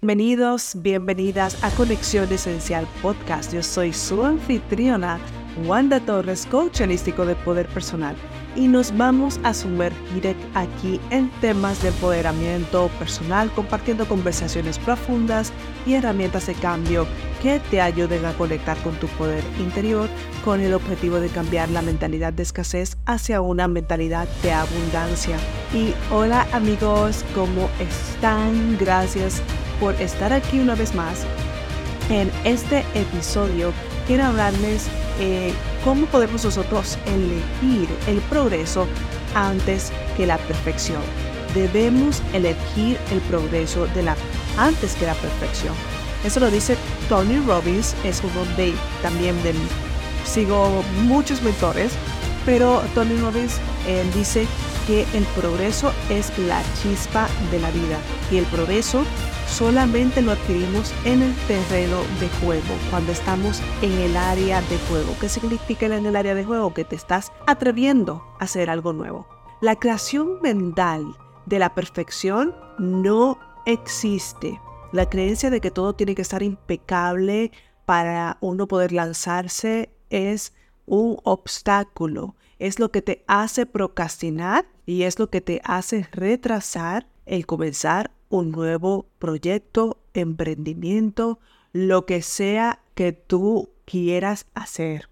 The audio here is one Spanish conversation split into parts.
Bienvenidos, bienvenidas a Conexión Esencial Podcast. Yo soy su anfitriona, Wanda Torres, coach holístico de poder personal y nos vamos a sumergir aquí en temas de empoderamiento personal, compartiendo conversaciones profundas y herramientas de cambio que te ayuden a conectar con tu poder interior con el objetivo de cambiar la mentalidad de escasez hacia una mentalidad de abundancia. Y hola amigos, ¿cómo están? Gracias por estar aquí una vez más. En este episodio quiero hablarles eh, cómo podemos nosotros elegir el progreso antes que la perfección. Debemos elegir el progreso de la, antes que la perfección. Eso lo dice Tony Robbins, es uno de también del sigo muchos mentores, pero Tony Robbins dice que el progreso es la chispa de la vida y el progreso solamente lo adquirimos en el terreno de juego, cuando estamos en el área de juego. ¿Qué significa en el área de juego? Que te estás atreviendo a hacer algo nuevo. La creación mental de la perfección no existe. La creencia de que todo tiene que estar impecable para uno poder lanzarse es un obstáculo. Es lo que te hace procrastinar y es lo que te hace retrasar el comenzar un nuevo proyecto, emprendimiento, lo que sea que tú quieras hacer.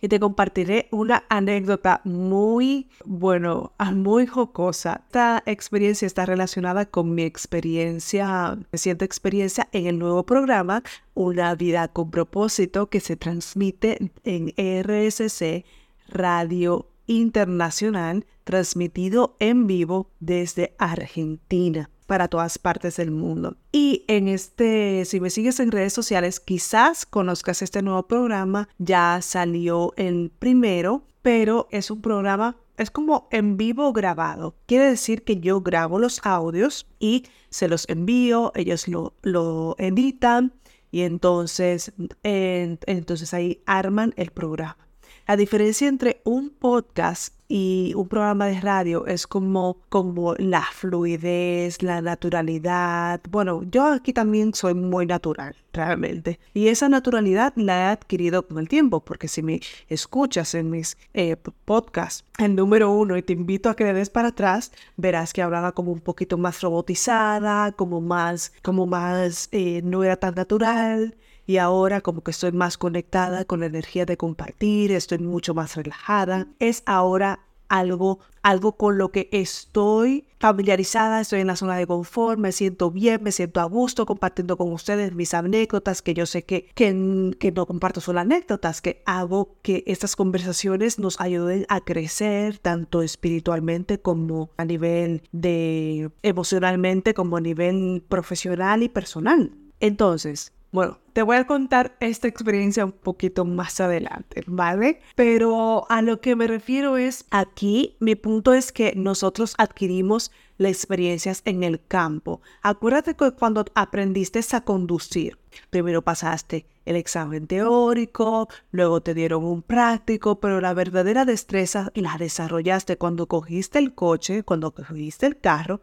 Y te compartiré una anécdota muy, bueno, muy jocosa. Esta experiencia está relacionada con mi experiencia, reciente experiencia en el nuevo programa Una vida con propósito que se transmite en RSC Radio Internacional, transmitido en vivo desde Argentina para todas partes del mundo. Y en este, si me sigues en redes sociales, quizás conozcas este nuevo programa. Ya salió el primero, pero es un programa, es como en vivo grabado. Quiere decir que yo grabo los audios y se los envío, ellos lo, lo editan y entonces, entonces ahí arman el programa. La diferencia entre un podcast y un programa de radio es como, como la fluidez, la naturalidad. Bueno, yo aquí también soy muy natural, realmente. Y esa naturalidad la he adquirido con el tiempo, porque si me escuchas en mis eh, podcasts, el número uno, y te invito a que le des para atrás, verás que hablaba como un poquito más robotizada, como más, como más, eh, no era tan natural y ahora como que estoy más conectada con la energía de compartir, estoy mucho más relajada. Es ahora algo, algo con lo que estoy familiarizada, estoy en la zona de confort, me siento bien, me siento a gusto compartiendo con ustedes mis anécdotas, que yo sé que, que, que no comparto solo anécdotas, que hago que estas conversaciones nos ayuden a crecer tanto espiritualmente como a nivel de emocionalmente, como a nivel profesional y personal. Entonces, bueno, te voy a contar esta experiencia un poquito más adelante, ¿vale? Pero a lo que me refiero es, aquí mi punto es que nosotros adquirimos las experiencias en el campo. Acuérdate que cuando aprendiste a conducir, primero pasaste el examen teórico, luego te dieron un práctico, pero la verdadera destreza la desarrollaste cuando cogiste el coche, cuando cogiste el carro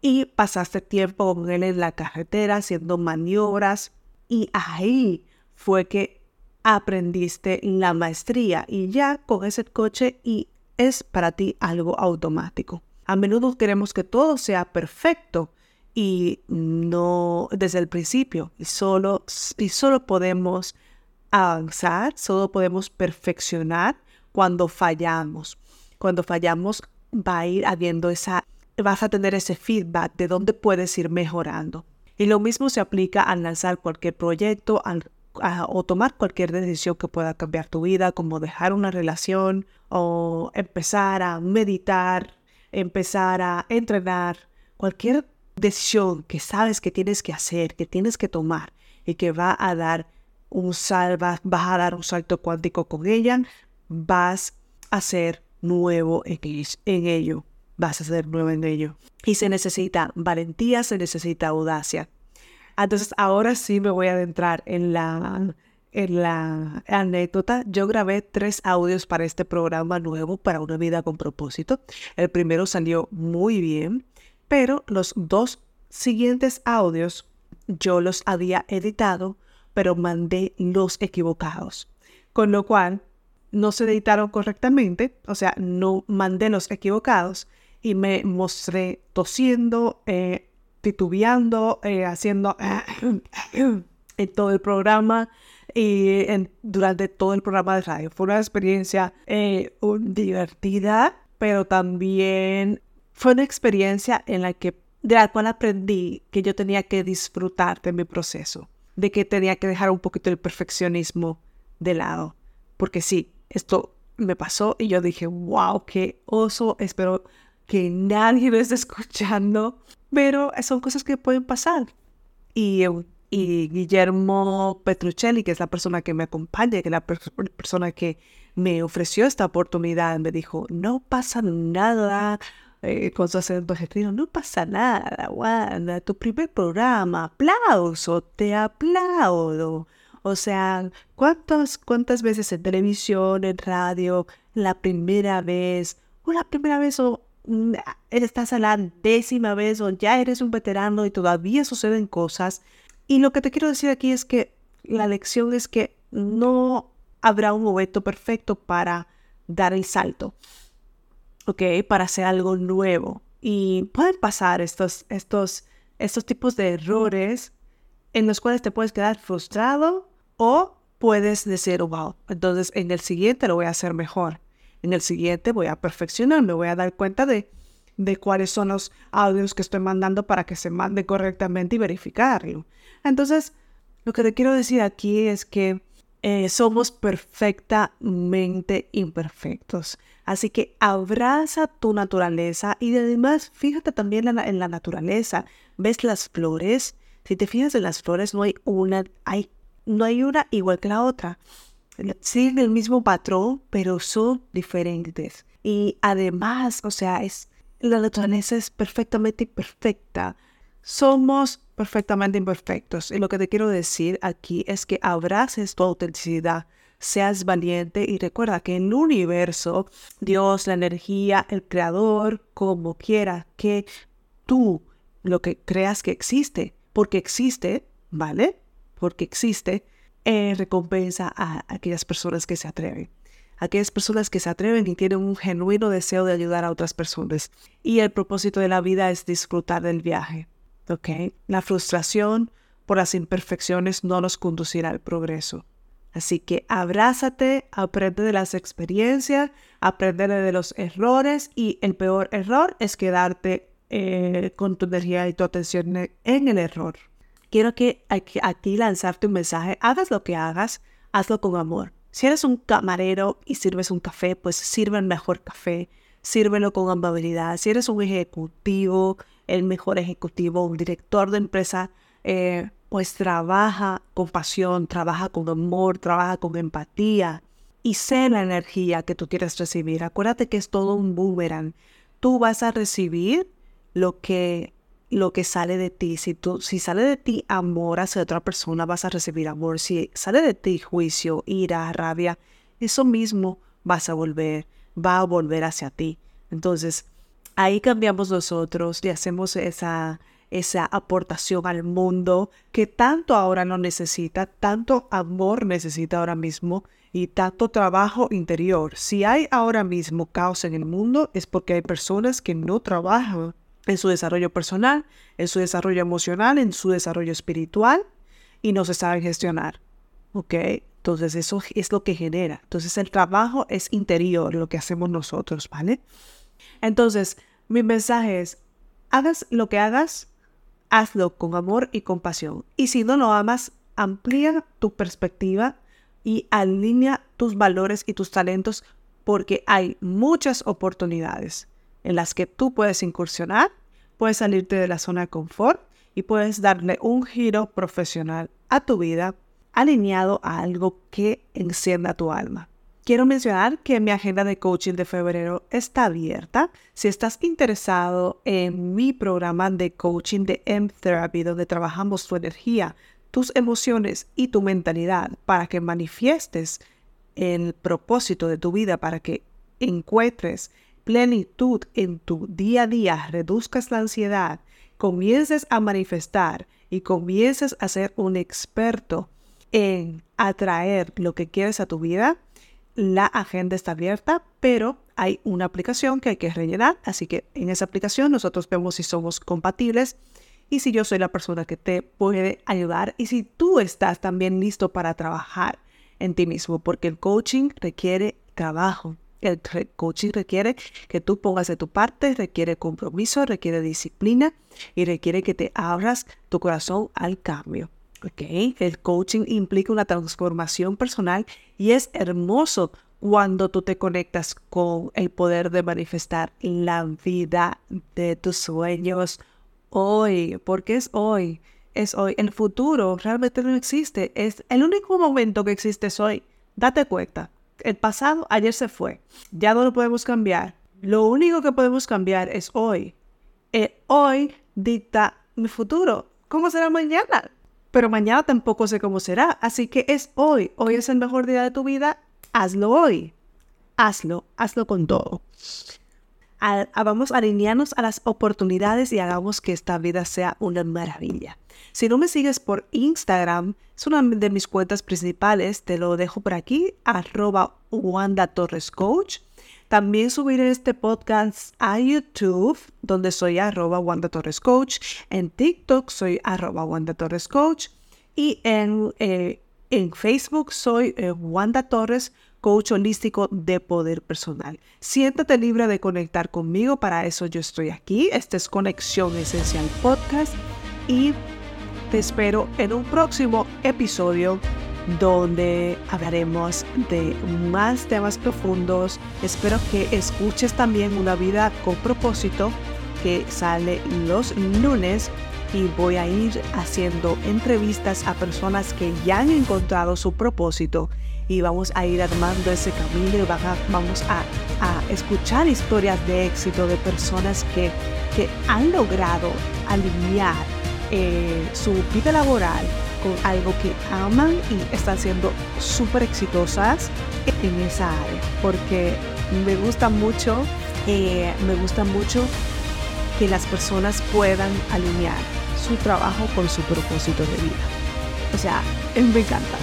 y pasaste tiempo con él en la carretera haciendo maniobras y ahí fue que aprendiste la maestría y ya coges el coche y es para ti algo automático. A menudo queremos que todo sea perfecto y no desde el principio y solo, y solo podemos avanzar, solo podemos perfeccionar cuando fallamos. Cuando fallamos va a ir habiendo esa, vas a tener ese feedback de dónde puedes ir mejorando. Y lo mismo se aplica al lanzar cualquier proyecto o tomar cualquier decisión que pueda cambiar tu vida, como dejar una relación o empezar a meditar, empezar a entrenar, cualquier decisión que sabes que tienes que hacer, que tienes que tomar y que va a dar un salva, vas a dar un salto cuántico con ella, vas a ser nuevo en ello vas a ser nuevo en ello. Y se necesita valentía, se necesita audacia. Entonces, ahora sí me voy a adentrar en la, en la anécdota. Yo grabé tres audios para este programa nuevo, para una vida con propósito. El primero salió muy bien, pero los dos siguientes audios yo los había editado, pero mandé los equivocados. Con lo cual, no se editaron correctamente, o sea, no mandé los equivocados y me mostré tosiendo, eh, titubeando, eh, haciendo en todo el programa y durante todo el programa de radio. Fue una experiencia eh, divertida, pero también fue una experiencia en la que de la cual aprendí que yo tenía que disfrutar de mi proceso, de que tenía que dejar un poquito el perfeccionismo de lado, porque sí, esto me pasó y yo dije, wow, qué oso, espero que nadie lo esté escuchando, pero son cosas que pueden pasar. Y, Guillermo Petruccelli, que es la persona que me acompaña, que es la persona que me ofreció esta oportunidad, me dijo, no pasa nada, eh, con su acento argentino, no pasa nada, Wanda, tu primer programa, aplauso, te aplaudo. O sea, ¿cuántas, cuántas veces en televisión, en radio, la primera vez, o la primera vez, o estás a la décima vez o ya eres un veterano y todavía suceden cosas. Y lo que te quiero decir aquí es que la lección es que no habrá un momento perfecto para dar el salto, ¿ok? Para hacer algo nuevo. Y pueden pasar estos, estos, estos tipos de errores en los cuales te puedes quedar frustrado o puedes decir, wow, entonces en el siguiente lo voy a hacer mejor. En el siguiente voy a perfeccionar, me voy a dar cuenta de, de cuáles son los audios que estoy mandando para que se mande correctamente y verificarlo. Entonces, lo que te quiero decir aquí es que eh, somos perfectamente imperfectos. Así que abraza tu naturaleza y además fíjate también en la, en la naturaleza. ¿Ves las flores? Si te fijas en las flores, no hay una, hay, no hay una igual que la otra siguen el mismo patrón, pero son diferentes. Y además, o sea, es, la naturaleza es perfectamente imperfecta. Somos perfectamente imperfectos. Y lo que te quiero decir aquí es que abraces tu autenticidad, seas valiente y recuerda que en el universo, Dios, la energía, el creador, como quiera que tú lo que creas que existe, porque existe, ¿vale? Porque existe, eh, recompensa a aquellas personas que se atreven. Aquellas personas que se atreven y tienen un genuino deseo de ayudar a otras personas. Y el propósito de la vida es disfrutar del viaje. ¿Ok? La frustración por las imperfecciones no nos conducirá al progreso. Así que abrázate, aprende de las experiencias, aprende de los errores y el peor error es quedarte eh, con tu energía y tu atención en el error quiero que aquí lanzarte un mensaje. Hagas lo que hagas, hazlo con amor. Si eres un camarero y sirves un café, pues sirve el mejor café, sírvelo con amabilidad. Si eres un ejecutivo, el mejor ejecutivo, un director de empresa, eh, pues trabaja con pasión, trabaja con amor, trabaja con empatía y sé la energía que tú quieres recibir. Acuérdate que es todo un boomerang. Tú vas a recibir lo que lo que sale de ti. Si, tú, si sale de ti amor hacia otra persona, vas a recibir amor. Si sale de ti juicio, ira, rabia, eso mismo vas a volver, va a volver hacia ti. Entonces, ahí cambiamos nosotros y hacemos esa, esa aportación al mundo que tanto ahora no necesita, tanto amor necesita ahora mismo y tanto trabajo interior. Si hay ahora mismo caos en el mundo es porque hay personas que no trabajan en su desarrollo personal, en su desarrollo emocional, en su desarrollo espiritual y no se saben gestionar. ¿Ok? Entonces eso es lo que genera. Entonces el trabajo es interior, lo que hacemos nosotros, ¿vale? Entonces, mi mensaje es, hagas lo que hagas, hazlo con amor y compasión. Y si no lo amas, amplía tu perspectiva y alinea tus valores y tus talentos porque hay muchas oportunidades en las que tú puedes incursionar, puedes salirte de la zona de confort y puedes darle un giro profesional a tu vida alineado a algo que encienda tu alma. Quiero mencionar que mi agenda de coaching de febrero está abierta. Si estás interesado en mi programa de coaching de M-Therapy, donde trabajamos tu energía, tus emociones y tu mentalidad para que manifiestes el propósito de tu vida, para que encuentres plenitud en tu día a día, reduzcas la ansiedad, comiences a manifestar y comiences a ser un experto en atraer lo que quieres a tu vida, la agenda está abierta, pero hay una aplicación que hay que rellenar, así que en esa aplicación nosotros vemos si somos compatibles y si yo soy la persona que te puede ayudar y si tú estás también listo para trabajar en ti mismo, porque el coaching requiere trabajo. El coaching requiere que tú pongas de tu parte, requiere compromiso, requiere disciplina y requiere que te abras tu corazón al cambio. Okay. El coaching implica una transformación personal y es hermoso cuando tú te conectas con el poder de manifestar la vida de tus sueños hoy, porque es hoy, es hoy. El futuro realmente no existe, es el único momento que existe hoy. Date cuenta, el pasado ayer se fue, ya no lo podemos cambiar. Lo único que podemos cambiar es hoy. Hoy dicta mi futuro. ¿Cómo será mañana? pero mañana tampoco sé cómo será. Así que es hoy. Hoy es el mejor día de tu vida. Hazlo hoy. Hazlo. Hazlo con todo. Vamos a alinearnos a las oportunidades y hagamos que esta vida sea una maravilla. Si no me sigues por Instagram, es una de mis cuentas principales, te lo dejo por aquí, arroba Wanda Torres Coach. También subiré este podcast a YouTube, donde soy arroba Wanda Torres Coach. En TikTok soy arroba Wanda Torres Coach. Y en, eh, en Facebook soy eh, Wanda Torres Holístico de Poder Personal. Siéntate libre de conectar conmigo, para eso yo estoy aquí. Esta es Conexión Esencial Podcast y te espero en un próximo episodio donde hablaremos de más temas profundos. Espero que escuches también una vida con propósito que sale los lunes y voy a ir haciendo entrevistas a personas que ya han encontrado su propósito y vamos a ir armando ese camino y vamos a, escuchar historias de éxito de personas que, que han logrado alinear eh, su vida laboral con algo que aman y están siendo súper exitosas en esa área. Porque me gusta mucho, eh, me gusta mucho que las personas puedan alinear su trabajo con su propósito de vida. O sea, me encanta.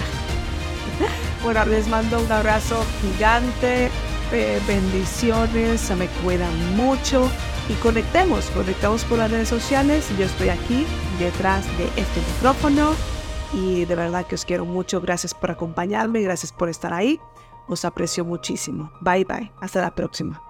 Bueno, les mando un abrazo gigante, eh, bendiciones, se me cuidan mucho y conectemos, conectamos por las redes sociales. Yo estoy aquí detrás de este micrófono y de verdad que os quiero mucho. Gracias por acompañarme, gracias por estar ahí. Os aprecio muchísimo. Bye bye. Hasta la próxima.